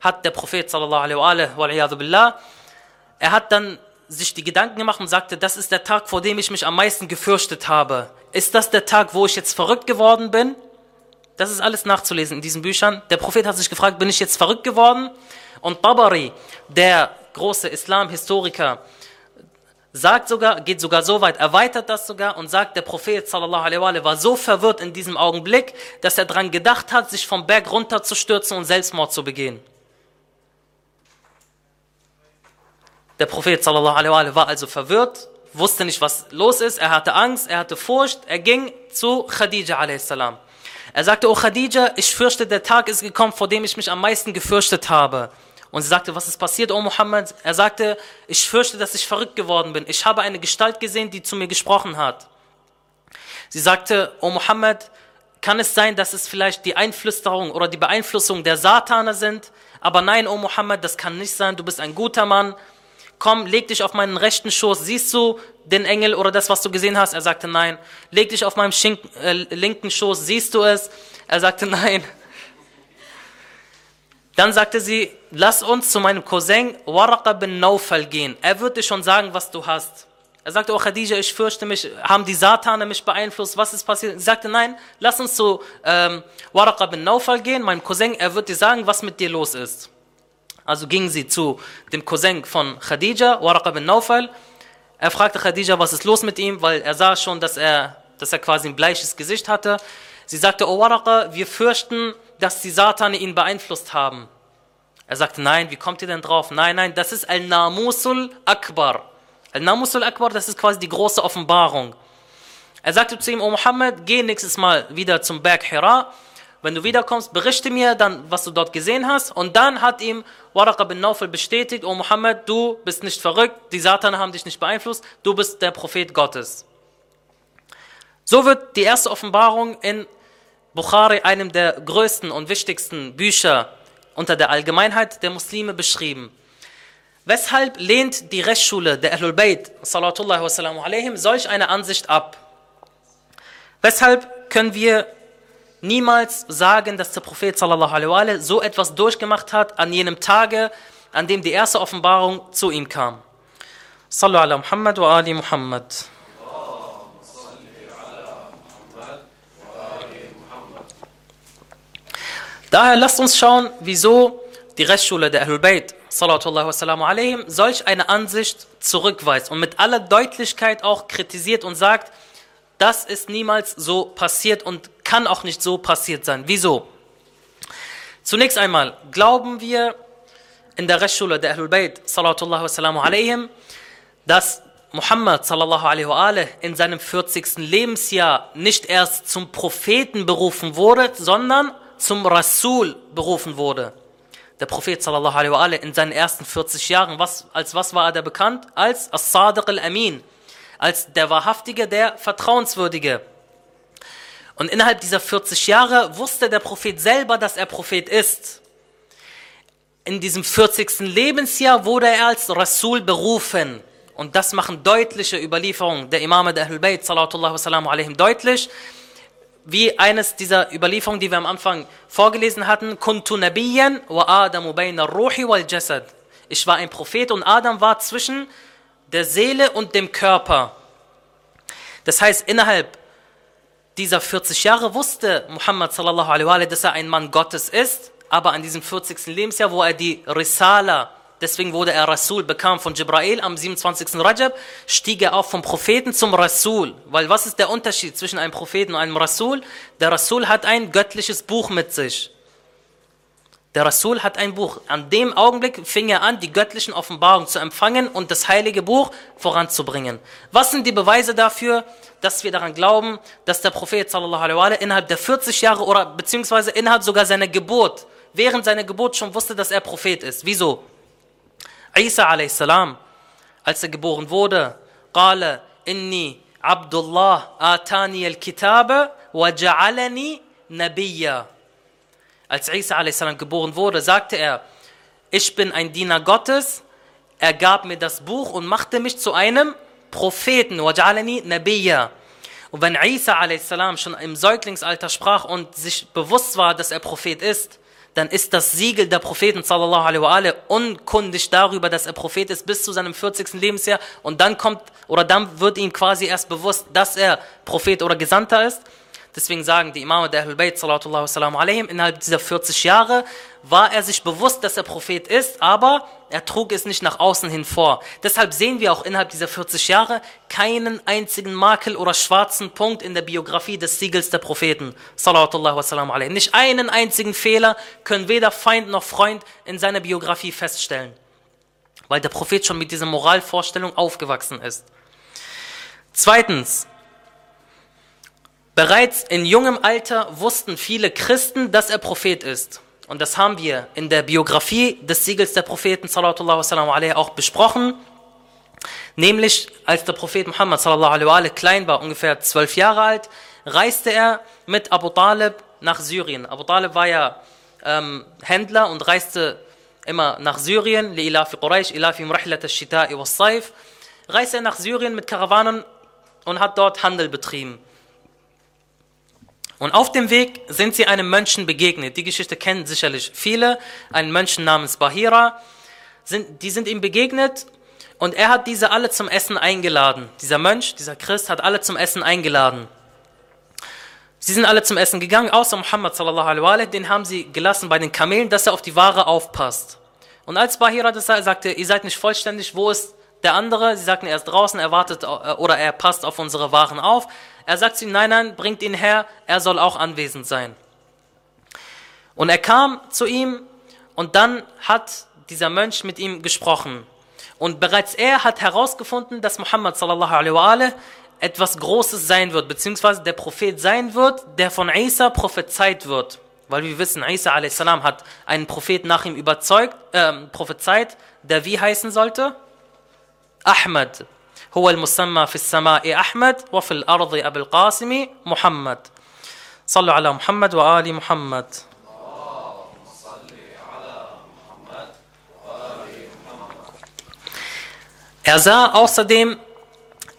hat der Prophet sallallahu alaihi wa billah, er hat dann sich die Gedanken gemacht und sagte, das ist der Tag, vor dem ich mich am meisten gefürchtet habe. Ist das der Tag, wo ich jetzt verrückt geworden bin? Das ist alles nachzulesen in diesen Büchern. Der Prophet hat sich gefragt, bin ich jetzt verrückt geworden? Und Tabari, der große Islam-Historiker, sagt sogar, geht sogar so weit, erweitert das sogar und sagt, der Prophet sallallahu alaihi wa war so verwirrt in diesem Augenblick, dass er daran gedacht hat, sich vom Berg runterzustürzen und Selbstmord zu begehen. Der Prophet sallallahu alaihi wa war also verwirrt, wusste nicht, was los ist, er hatte Angst, er hatte Furcht, er ging zu Khadija a.s. Er sagte, oh Khadija, ich fürchte, der Tag ist gekommen, vor dem ich mich am meisten gefürchtet habe. Und sie sagte, was ist passiert, O Muhammad? Er sagte, ich fürchte, dass ich verrückt geworden bin. Ich habe eine Gestalt gesehen, die zu mir gesprochen hat. Sie sagte, O Muhammad, kann es sein, dass es vielleicht die Einflüsterung oder die Beeinflussung der Satane sind? Aber nein, O Muhammad, das kann nicht sein. Du bist ein guter Mann. Komm, leg dich auf meinen rechten Schoß. Siehst du den Engel oder das, was du gesehen hast? Er sagte, nein. Leg dich auf meinem Schink, äh, linken Schoß. Siehst du es? Er sagte, nein. Dann sagte sie, lass uns zu meinem Cousin Waraqa bin Naufal gehen. Er wird dir schon sagen, was du hast. Er sagte, oh Khadija, ich fürchte mich, haben die Satane mich beeinflusst, was ist passiert? Sie sagte, nein, lass uns zu ähm, Waraqa bin Naufal gehen, mein Cousin, er wird dir sagen, was mit dir los ist. Also ging sie zu dem Cousin von Khadija, Waraqa bin Naufal. Er fragte Khadija, was ist los mit ihm, weil er sah schon, dass er, dass er quasi ein bleiches Gesicht hatte. Sie sagte, oh Waraqa, wir fürchten, dass die Satane ihn beeinflusst haben. Er sagte, nein, wie kommt ihr denn drauf? Nein, nein, das ist Al-Namusul Akbar. Al-Namusul Akbar, das ist quasi die große Offenbarung. Er sagte zu ihm, O Muhammad, geh nächstes Mal wieder zum Berg Hira. Wenn du wiederkommst, berichte mir dann, was du dort gesehen hast. Und dann hat ihm Waraqa bin Naufel bestätigt, O Muhammad, du bist nicht verrückt, die Satan haben dich nicht beeinflusst, du bist der Prophet Gottes. So wird die erste Offenbarung in Bukhari, einem der größten und wichtigsten Bücher unter der Allgemeinheit der Muslime, beschrieben. Weshalb lehnt die Rechtsschule der Ahlul Bayt, salatullahi wassalamu alaihim, solch eine Ansicht ab? Weshalb können wir niemals sagen, dass der Prophet sallallahu alaihi wa so etwas durchgemacht hat an jenem Tage, an dem die erste Offenbarung zu ihm kam? Sallu ala Muhammad wa ali Muhammad. Daher lasst uns schauen, wieso die Rechtsschule der Ahlul Bayt, sallallahu wassalamu alaihim, solch eine Ansicht zurückweist und mit aller Deutlichkeit auch kritisiert und sagt, das ist niemals so passiert und kann auch nicht so passiert sein. Wieso? Zunächst einmal glauben wir in der Rechtsschule der Ahlul Bayt, sallallahu wassalamu alaihim, dass Muhammad sallallahu alaihi wa alih, in seinem 40. Lebensjahr nicht erst zum Propheten berufen wurde, sondern zum Rasul berufen wurde. Der Prophet sallallahu alaihi wa in seinen ersten 40 Jahren, was, als was war er bekannt? Als As-Sadiq al-Amin, als der Wahrhaftige, der Vertrauenswürdige. Und innerhalb dieser 40 Jahre wusste der Prophet selber, dass er Prophet ist. In diesem 40. Lebensjahr wurde er als Rasul berufen. Und das machen deutliche Überlieferungen der Imame der Ahlul Bayt, sallallahu wassalamu alaihim, deutlich. Wie eines dieser Überlieferungen, die wir am Anfang vorgelesen hatten, Kuntu Nabiyan wa Adamu bayna ruhi wal jasad. Ich war ein Prophet und Adam war zwischen der Seele und dem Körper. Das heißt, innerhalb dieser 40 Jahre wusste Muhammad sallallahu alaihi wa dass er ein Mann Gottes ist, aber an diesem 40. Lebensjahr, wo er die Risala, deswegen wurde er Rasul, bekam von Jibrail am 27. Rajab, stieg er auf vom Propheten zum Rasul. Weil was ist der Unterschied zwischen einem Propheten und einem Rasul? Der Rasul hat ein göttliches Buch mit sich. Der Rasul hat ein Buch. An dem Augenblick fing er an, die göttlichen Offenbarungen zu empfangen und das heilige Buch voranzubringen. Was sind die Beweise dafür, dass wir daran glauben, dass der Prophet sallallahu alaihi wa innerhalb der 40 Jahre oder beziehungsweise innerhalb sogar seiner Geburt, während seiner Geburt schon wusste, dass er Prophet ist? Wieso? Isa a.s., als er geboren wurde, قال إني عبد الله آتاني الكتاب وجعلني نبيا als Isa a.s. geboren wurde, sagte er, ich bin ein Diener Gottes, er gab mir das Buch und machte mich zu einem Propheten, وَجَعَلَنِي نَبِيًّا Und wenn Isa a.s. schon im Säuglingsalter sprach und sich bewusst war, dass er Prophet ist, dann ist das Siegel der Propheten sallallahu alaihi wa alaihi, unkundig darüber, dass er Prophet ist bis zu seinem 40. Lebensjahr und dann kommt oder dann wird ihm quasi erst bewusst, dass er Prophet oder Gesandter ist. Deswegen sagen die Imame der Ahlul Bayt, sallallahu wasallam alaihim, innerhalb dieser 40 Jahre war er sich bewusst, dass er Prophet ist, aber er trug es nicht nach außen hin vor. Deshalb sehen wir auch innerhalb dieser 40 Jahre keinen einzigen Makel oder schwarzen Punkt in der Biografie des Siegels der Propheten. Nicht einen einzigen Fehler können weder Feind noch Freund in seiner Biografie feststellen, weil der Prophet schon mit dieser Moralvorstellung aufgewachsen ist. Zweitens, Bereits in jungem Alter wussten viele Christen, dass er Prophet ist. Und das haben wir in der Biografie des Siegels der Propheten sallallahu auch besprochen. Nämlich, als der Prophet Muhammad sallallahu klein war, ungefähr zwölf Jahre alt, reiste er mit Abu Talib nach Syrien. Abu Talib war ja ähm, Händler und reiste immer nach Syrien. Reiste er nach Syrien mit Karawanen und hat dort Handel betrieben. Und auf dem Weg sind sie einem Mönchen begegnet. Die Geschichte kennen sicherlich viele. Ein Mönchen namens Bahira. Sind, die sind ihm begegnet und er hat diese alle zum Essen eingeladen. Dieser Mönch, dieser Christ hat alle zum Essen eingeladen. Sie sind alle zum Essen gegangen, außer Muhammad sallallahu alaihi wa den haben sie gelassen bei den Kamelen, dass er auf die Ware aufpasst. Und als Bahira das sagte, ihr seid nicht vollständig, wo ist der andere? Sie sagten, er ist draußen, er wartet oder er passt auf unsere Waren auf. Er sagt zu ihm, nein, nein, bringt ihn her, er soll auch anwesend sein. Und er kam zu ihm und dann hat dieser Mönch mit ihm gesprochen. Und bereits er hat herausgefunden, dass Muhammad sallallahu alaihi wa etwas Großes sein wird, beziehungsweise der Prophet sein wird, der von Isa prophezeit wird. Weil wir wissen, Isa a.s. hat einen Propheten nach ihm überzeugt, äh, prophezeit, der wie heißen sollte? Ahmad. هو المسمى في السماء أحمد وفي الأرض أبو القاسم محمد صلوا على محمد وآل محمد Er sah außerdem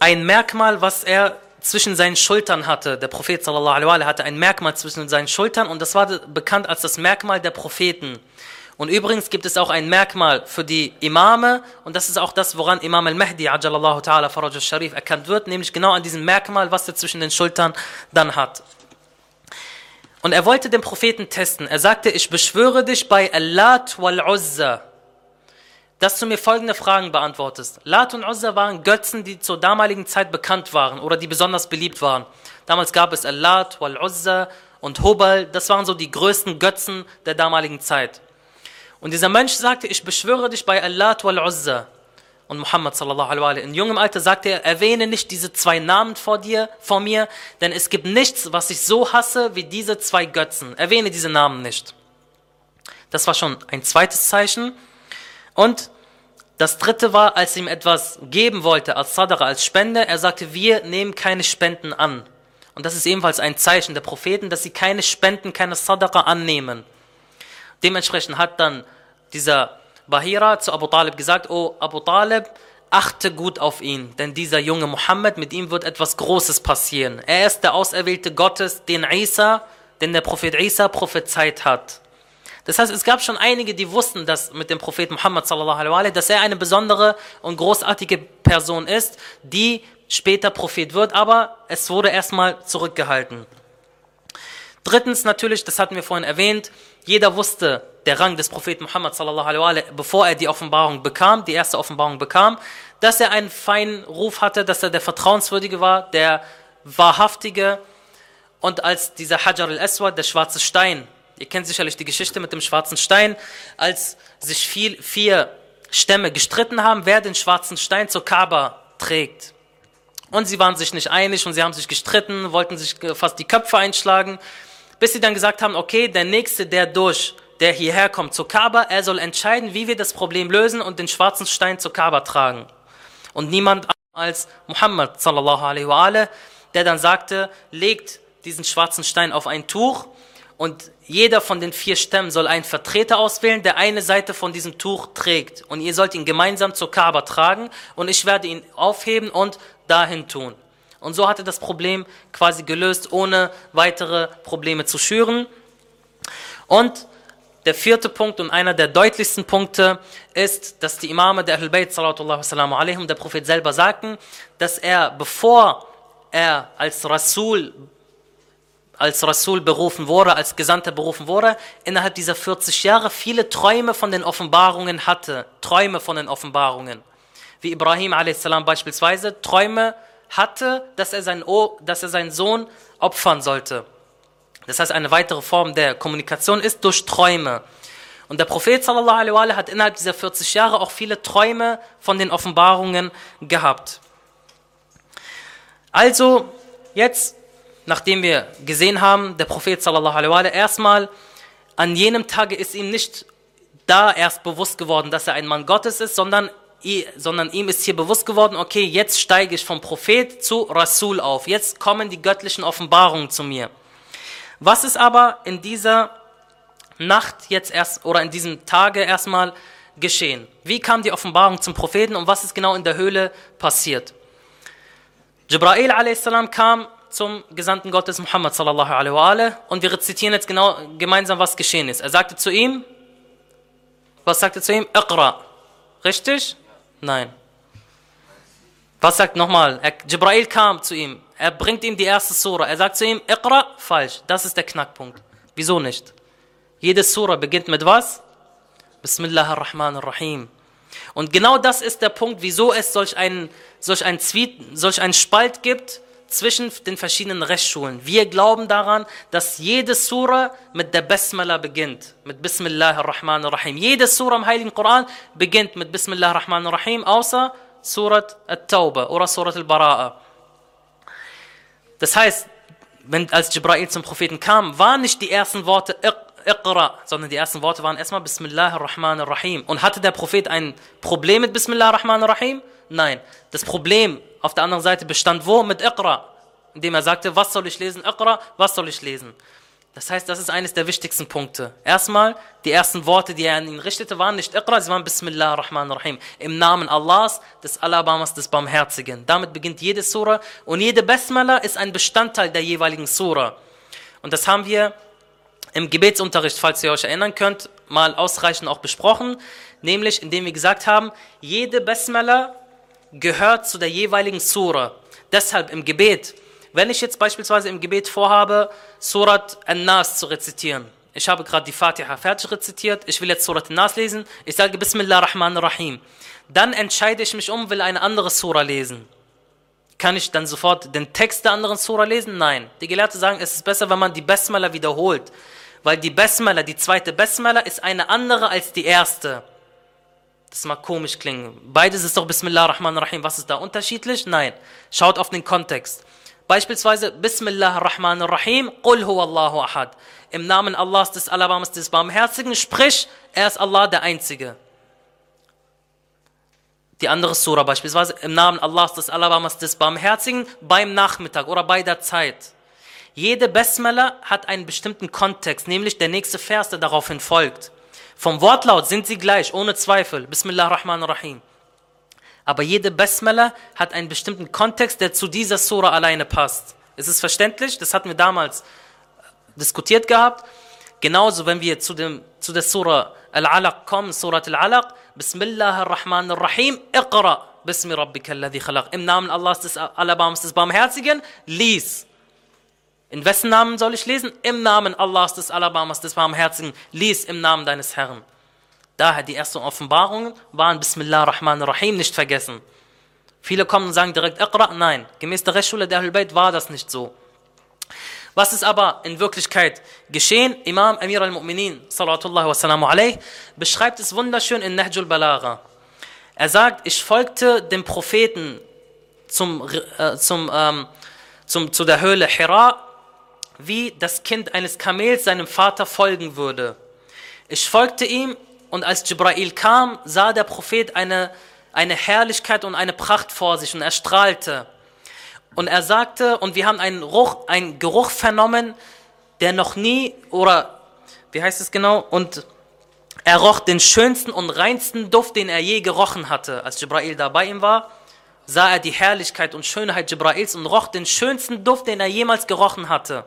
ein Merkmal, was er zwischen seinen Schultern hatte. Der Prophet sallallahu alaihi wa sallam hatte ein Merkmal zwischen seinen Schultern und das war bekannt als das Merkmal der Propheten. Und übrigens gibt es auch ein Merkmal für die Imame und das ist auch das, woran Imam al-Mahdi ajalallahu ta'ala faraj al-Sharif erkannt wird, nämlich genau an diesem Merkmal, was er zwischen den Schultern dann hat. Und er wollte den Propheten testen. Er sagte, ich beschwöre dich bei Allat wal Uzza, dass du mir folgende Fragen beantwortest. Lat und Uzza waren Götzen, die zur damaligen Zeit bekannt waren oder die besonders beliebt waren. Damals gab es Allat wal Uzza und Hubal, das waren so die größten Götzen der damaligen Zeit. Und dieser Mensch sagte, ich beschwöre dich bei Allat wal Uzza. Und Muhammad sallallahu alaihi wa sallam, in jungem Alter sagte er, erwähne nicht diese zwei Namen vor dir, vor mir, denn es gibt nichts, was ich so hasse wie diese zwei Götzen. Erwähne diese Namen nicht. Das war schon ein zweites Zeichen. Und das dritte war, als er ihm etwas geben wollte als Sadaqa, als Spende, er sagte, wir nehmen keine Spenden an. Und das ist ebenfalls ein Zeichen der Propheten, dass sie keine Spenden, keine Sadaqa annehmen. Dementsprechend hat dann dieser Bahira zu Abu Talib gesagt, oh Abu Talib, achte gut auf ihn, denn dieser junge Muhammad, mit ihm wird etwas Großes passieren. Er ist der Auserwählte Gottes, den Isa, den der Prophet Isa prophezeit hat. Das heißt, es gab schon einige, die wussten, dass mit dem Prophet Muhammad sallallahu alaihi wa dass er eine besondere und großartige Person ist, die später Prophet wird, aber es wurde erstmal zurückgehalten. Drittens natürlich, das hatten wir vorhin erwähnt, jeder wusste der Rang des Propheten Muhammad sallallahu alaihi bevor er die Offenbarung bekam, die erste Offenbarung bekam, dass er einen feinen Ruf hatte, dass er der Vertrauenswürdige war, der Wahrhaftige und als dieser Hajar al-Aswad, der schwarze Stein, ihr kennt sicherlich die Geschichte mit dem schwarzen Stein, als sich viel, vier Stämme gestritten haben, wer den schwarzen Stein zur Kaaba trägt. Und sie waren sich nicht einig und sie haben sich gestritten, wollten sich fast die Köpfe einschlagen bis sie dann gesagt haben, okay, der Nächste, der durch, der hierher kommt zur Kaaba, er soll entscheiden, wie wir das Problem lösen und den schwarzen Stein zur Kaaba tragen. Und niemand als Muhammad sallallahu alaihi wa alaihi, der dann sagte, legt diesen schwarzen Stein auf ein Tuch und jeder von den vier Stämmen soll einen Vertreter auswählen, der eine Seite von diesem Tuch trägt. Und ihr sollt ihn gemeinsam zur Kaaba tragen und ich werde ihn aufheben und dahin tun. Und so hat er das Problem quasi gelöst, ohne weitere Probleme zu schüren. Und der vierte Punkt und einer der deutlichsten Punkte ist, dass die Imame der Ahlul Bayt sallallahu und der Prophet selber sagten, dass er, bevor er als Rasul als Rasul berufen wurde, als Gesandter berufen wurde, innerhalb dieser 40 Jahre viele Träume von den Offenbarungen hatte. Träume von den Offenbarungen. Wie Ibrahim a.s. beispielsweise Träume hatte, dass er, seinen, dass er seinen Sohn opfern sollte. Das heißt, eine weitere Form der Kommunikation ist durch Träume. Und der Prophet sallallahu alaihi hat innerhalb dieser 40 Jahre auch viele Träume von den Offenbarungen gehabt. Also, jetzt, nachdem wir gesehen haben, der Prophet sallallahu alaihi erstmal, an jenem Tage ist ihm nicht da erst bewusst geworden, dass er ein Mann Gottes ist, sondern sondern ihm ist hier bewusst geworden, okay, jetzt steige ich vom Prophet zu Rasul auf. Jetzt kommen die göttlichen Offenbarungen zu mir. Was ist aber in dieser Nacht jetzt erst oder in diesem Tage erstmal geschehen? Wie kam die Offenbarung zum Propheten und was ist genau in der Höhle passiert? Jibrail a.s. kam zum Gesandten Gottes Muhammad sallallahu alaihi wa und wir rezitieren jetzt genau gemeinsam, was geschehen ist. Er sagte zu ihm, was sagte zu ihm? Iqra. Richtig? Nein. Was sagt nochmal? Jibrail kam zu ihm. Er bringt ihm die erste Sura. Er sagt zu ihm, Iqra, falsch. Das ist der Knackpunkt. Wieso nicht? Jede Sura beginnt mit was? Bismillah ar-Rahman ar-Rahim. Und genau das ist der Punkt, wieso es solch einen, solch einen, Zwiet, solch einen Spalt gibt zwischen den verschiedenen Rechtsschulen. Wir glauben daran, dass jede Sura mit der Basmala beginnt, mit Bismillah ar-Rahman ar-Rahim. Jede Sura im Heiligen Koran beginnt mit Bismillah ar-Rahman ar-Rahim, außer Surat al-Tawbah oder Surat al-Bara'a. Das heißt, wenn, als Jibrail zum Propheten kam, waren nicht die ersten Worte Iqra, sondern die ersten Worte waren erstmal Bismillah ar-Rahman ar-Rahim. Und hatte der Prophet ein Problem mit Bismillah ar-Rahman ar-Rahim? Nein. Das Problem auf der anderen Seite bestand wo? Mit Iqra. Indem er sagte, was soll ich lesen? Iqra, was soll ich lesen? Das heißt, das ist eines der wichtigsten Punkte. Erstmal, die ersten Worte, die er an ihn richtete, waren nicht Iqra, sie waren Bismillah ar-Rahman ar-Rahim. Im Namen Allahs, des Alabamas, des Barmherzigen. Damit beginnt jede Sura und jede Basmala ist ein Bestandteil der jeweiligen Sura. Und das haben wir im Gebetsunterricht, falls ihr euch erinnern könnt, mal ausreichend auch besprochen, nämlich indem wir gesagt haben, jede Basmala gehört zu der jeweiligen Sura. Deshalb im Gebet, wenn ich jetzt beispielsweise im Gebet vorhabe, Surat An-Nas zu rezitieren, ich habe gerade die Fatiha fertig rezitiert, ich will jetzt Surat An-Nas lesen, ich sage Bismillah Rahman Rahim, dann entscheide ich mich um, will eine andere Sura lesen. Kann ich dann sofort den Text der anderen Sura lesen? Nein. Die Gelehrten sagen, es ist besser, wenn man die Basmala wiederholt. Weil die Basmala, die zweite Basmala, ist eine andere als die erste. Das mag komisch klingen. Beides ist doch Bismillah Rahman Rahim. Was ist da unterschiedlich? Nein. Schaut auf den Kontext. Beispielsweise Bismillah Rahman Rahim, Qul Allahu Ahad. Im Namen Allahs des Alabamas des Barmherzigen, sprich, er ist Allah der Einzige. Die andere Surah beispielsweise, im Namen Allahs des Alabamas des Barmherzigen, beim Nachmittag oder bei der Zeit. Jede Basmala hat einen bestimmten Kontext, nämlich der nächste Vers, der daraufhin folgt. Vom Wortlaut sind sie gleich, ohne Zweifel. Bismillah Rahman Rahim. Aber jede Basmala hat einen bestimmten Kontext, der zu dieser Sura alleine passt. Ist es verständlich? Das hatten wir damals äh, diskutiert gehabt. Genauso, wenn wir zu, dem, zu der Sura Al-Alaq kommen, Surat Al-Alaq, Bismillah Ar-Rahman Ar-Rahim, Iqra, Bismi Rabbika alladhi khalaq. Im Namen Allahs des Alabams des Barmherzigen, lies. In wessen Namen soll ich lesen? Im Namen Allahs des Alabamas des Barmherzigen. Lies im Namen deines Herrn. Daher die ersten Offenbarungen waren Bismillah Rahman Rahim nicht vergessen. Viele kommen und sagen direkt Iqra. Nein, gemäß der Rechtsschule der Ahlul war das nicht so. Was ist aber in Wirklichkeit geschehen? Imam Amir al-Mu'minin, sallallahu wassalamu alayh, beschreibt es wunderschön in Nahjul Balagha. Er sagt, ich folgte dem Propheten zum, äh, zum, ähm, zum, zu der Höhle Hira wie das Kind eines Kamels seinem Vater folgen würde. Ich folgte ihm und als Jibrail kam, sah der Prophet eine, eine Herrlichkeit und eine Pracht vor sich und er strahlte. Und er sagte, und wir haben einen, Ruch, einen Geruch vernommen, der noch nie, oder wie heißt es genau, und er roch den schönsten und reinsten Duft, den er je gerochen hatte. Als Jibrail da bei ihm war, sah er die Herrlichkeit und Schönheit Jibrails und roch den schönsten Duft, den er jemals gerochen hatte.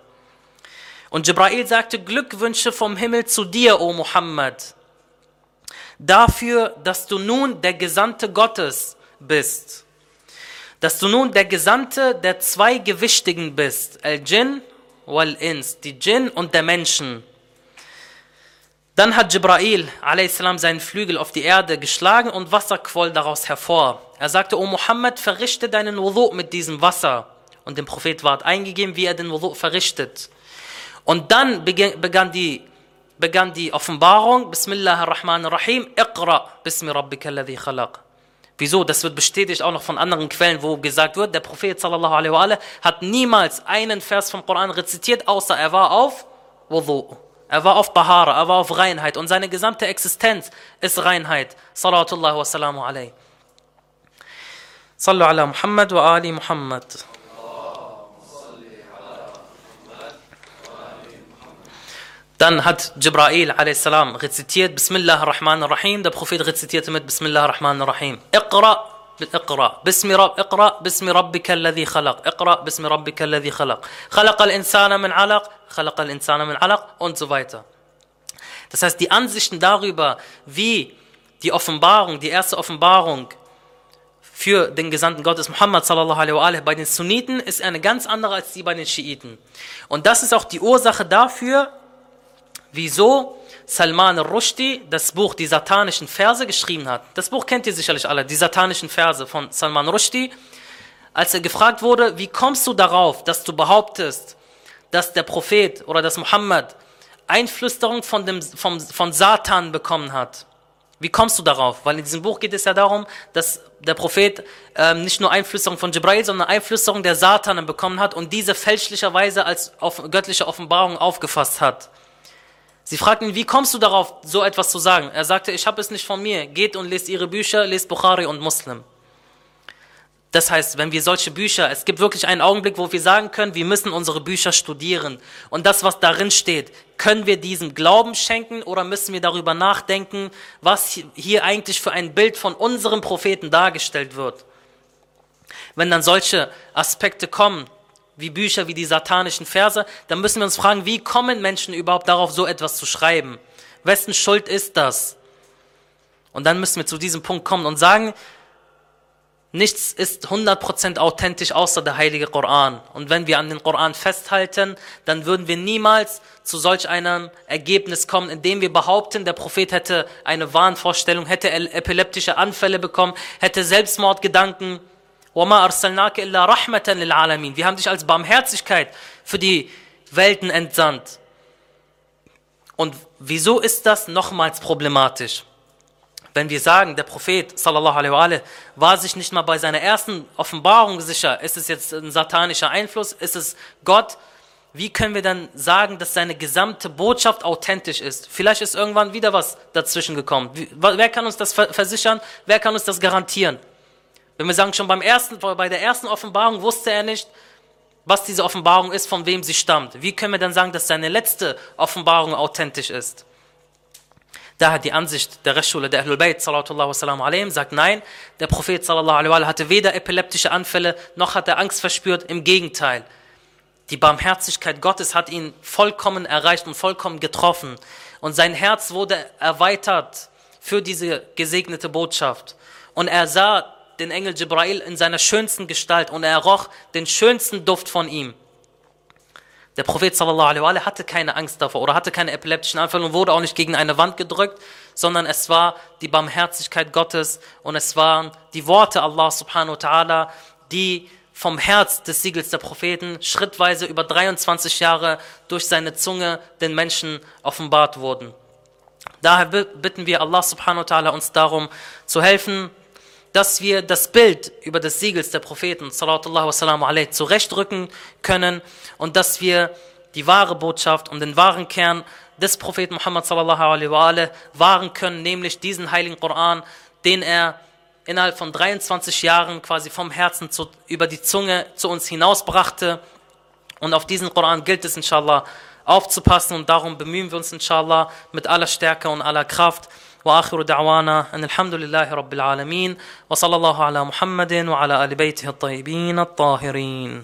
Und Jibrail sagte, Glückwünsche vom Himmel zu dir, o Muhammad, dafür, dass du nun der Gesandte Gottes bist. Dass du nun der Gesandte der zwei Gewichtigen bist, Al-Jinn wal-Ins, die Jinn und der Menschen. Dann hat Jibrail a.s. seinen Flügel auf die Erde geschlagen und Wasser quoll daraus hervor. Er sagte, O Muhammad, verrichte deinen Wudu mit diesem Wasser. Und dem Prophet ward eingegeben, wie er den Wudu verrichtet. Und dann begann die, begann die Offenbarung, Bismillah ar-Rahman ar-Rahim, Iqra, Bismi Rabbika alladhi khalaq. Wieso? Das wird bestätigt auch noch von anderen Quellen, wo gesagt wird, der Prophet sallallahu alaihi wa hat niemals einen Vers vom Koran rezitiert, außer er war auf Wudu. Er war auf Bahara, er war auf Reinheit und seine gesamte Existenz ist Reinheit. Salawatullah wa salamu alaihi. Sallu ala Muhammad wa ali Muhammad. Dann hat Jibrail a.s. rezitiert Bismillah ar-Rahman ar-Rahim. Der Prophet rezitierte mit Bismillah ar-Rahman ar-Rahim. Iqra اقرأ باسم رب اقرأ باسم ربك الذي خلق اقرأ باسم ربك الذي خلق خلق الإنسان من علق خلق الإنسان من علق und so weiter. Das heißt, die Ansichten darüber, wie die Offenbarung, die erste Offenbarung für den Gesandten Gottes Muhammad sallallahu alaihi wa bei den Sunniten ist eine ganz andere als die bei den Schiiten. Und das ist auch die Ursache dafür, wieso Salman al-Rushdie das Buch Die satanischen Verse geschrieben hat. Das Buch kennt ihr sicherlich alle, die satanischen Verse von Salman Rushdie. als er gefragt wurde, wie kommst du darauf, dass du behauptest, dass der Prophet oder dass Muhammad Einflüsterung von, dem, vom, von Satan bekommen hat. Wie kommst du darauf? Weil in diesem Buch geht es ja darum, dass der Prophet ähm, nicht nur Einflüsterung von Jibrail, sondern Einflüsterung der Satan bekommen hat und diese fälschlicherweise als auf, göttliche Offenbarung aufgefasst hat. Sie fragten wie kommst du darauf, so etwas zu sagen? Er sagte, ich habe es nicht von mir. Geht und lest ihre Bücher, lest Bukhari und Muslim. Das heißt, wenn wir solche Bücher, es gibt wirklich einen Augenblick, wo wir sagen können, wir müssen unsere Bücher studieren. Und das, was darin steht, können wir diesem Glauben schenken oder müssen wir darüber nachdenken, was hier eigentlich für ein Bild von unserem Propheten dargestellt wird? Wenn dann solche Aspekte kommen, wie Bücher, wie die satanischen Verse, dann müssen wir uns fragen, wie kommen Menschen überhaupt darauf, so etwas zu schreiben? Wessen Schuld ist das? Und dann müssen wir zu diesem Punkt kommen und sagen, Nichts ist 100% authentisch außer der heilige Koran. Und wenn wir an den Koran festhalten, dann würden wir niemals zu solch einem Ergebnis kommen, indem wir behaupten, der Prophet hätte eine Wahnvorstellung, hätte epileptische Anfälle bekommen, hätte Selbstmordgedanken. Wir haben dich als Barmherzigkeit für die Welten entsandt. Und wieso ist das nochmals problematisch? wenn wir sagen, der Prophet sallallahu alaihi wa war sich nicht mal bei seiner ersten Offenbarung sicher, ist es jetzt ein satanischer Einfluss, ist es Gott, wie können wir dann sagen, dass seine gesamte Botschaft authentisch ist? Vielleicht ist irgendwann wieder was dazwischen gekommen. Wer kann uns das versichern? Wer kann uns das garantieren? Wenn wir sagen, schon beim ersten, bei der ersten Offenbarung wusste er nicht, was diese Offenbarung ist, von wem sie stammt. Wie können wir dann sagen, dass seine letzte Offenbarung authentisch ist? Daher die Ansicht der Rechtsschule der Ahlul Bayt alayhim, sagt nein, der Prophet sallallahu alaihi hatte weder epileptische Anfälle noch hat er Angst verspürt, im Gegenteil. Die Barmherzigkeit Gottes hat ihn vollkommen erreicht und vollkommen getroffen und sein Herz wurde erweitert für diese gesegnete Botschaft und er sah den Engel Jibrail in seiner schönsten Gestalt und er roch den schönsten Duft von ihm. Der Prophet sallallahu alaihi hatte keine Angst davor oder hatte keine epileptischen Anfälle und wurde auch nicht gegen eine Wand gedrückt, sondern es war die Barmherzigkeit Gottes und es waren die Worte Allah subhanahu wa ta'ala, die vom Herz des Siegels der Propheten schrittweise über 23 Jahre durch seine Zunge den Menschen offenbart wurden. Daher bitten wir Allah subhanahu wa ta'ala uns darum zu helfen, dass wir das Bild über das Siegels der Propheten zurechtrücken können und dass wir die wahre Botschaft und den wahren Kern des Propheten Muhammad wahren können, nämlich diesen heiligen Koran, den er innerhalb von 23 Jahren quasi vom Herzen zu, über die Zunge zu uns hinausbrachte. Und auf diesen Koran gilt es inshallah aufzupassen und darum bemühen wir uns inshallah mit aller Stärke und aller Kraft. وآخر دعوانا أن الحمد لله رب العالمين وصلى الله على محمد وعلى آل بيته الطيبين الطاهرين.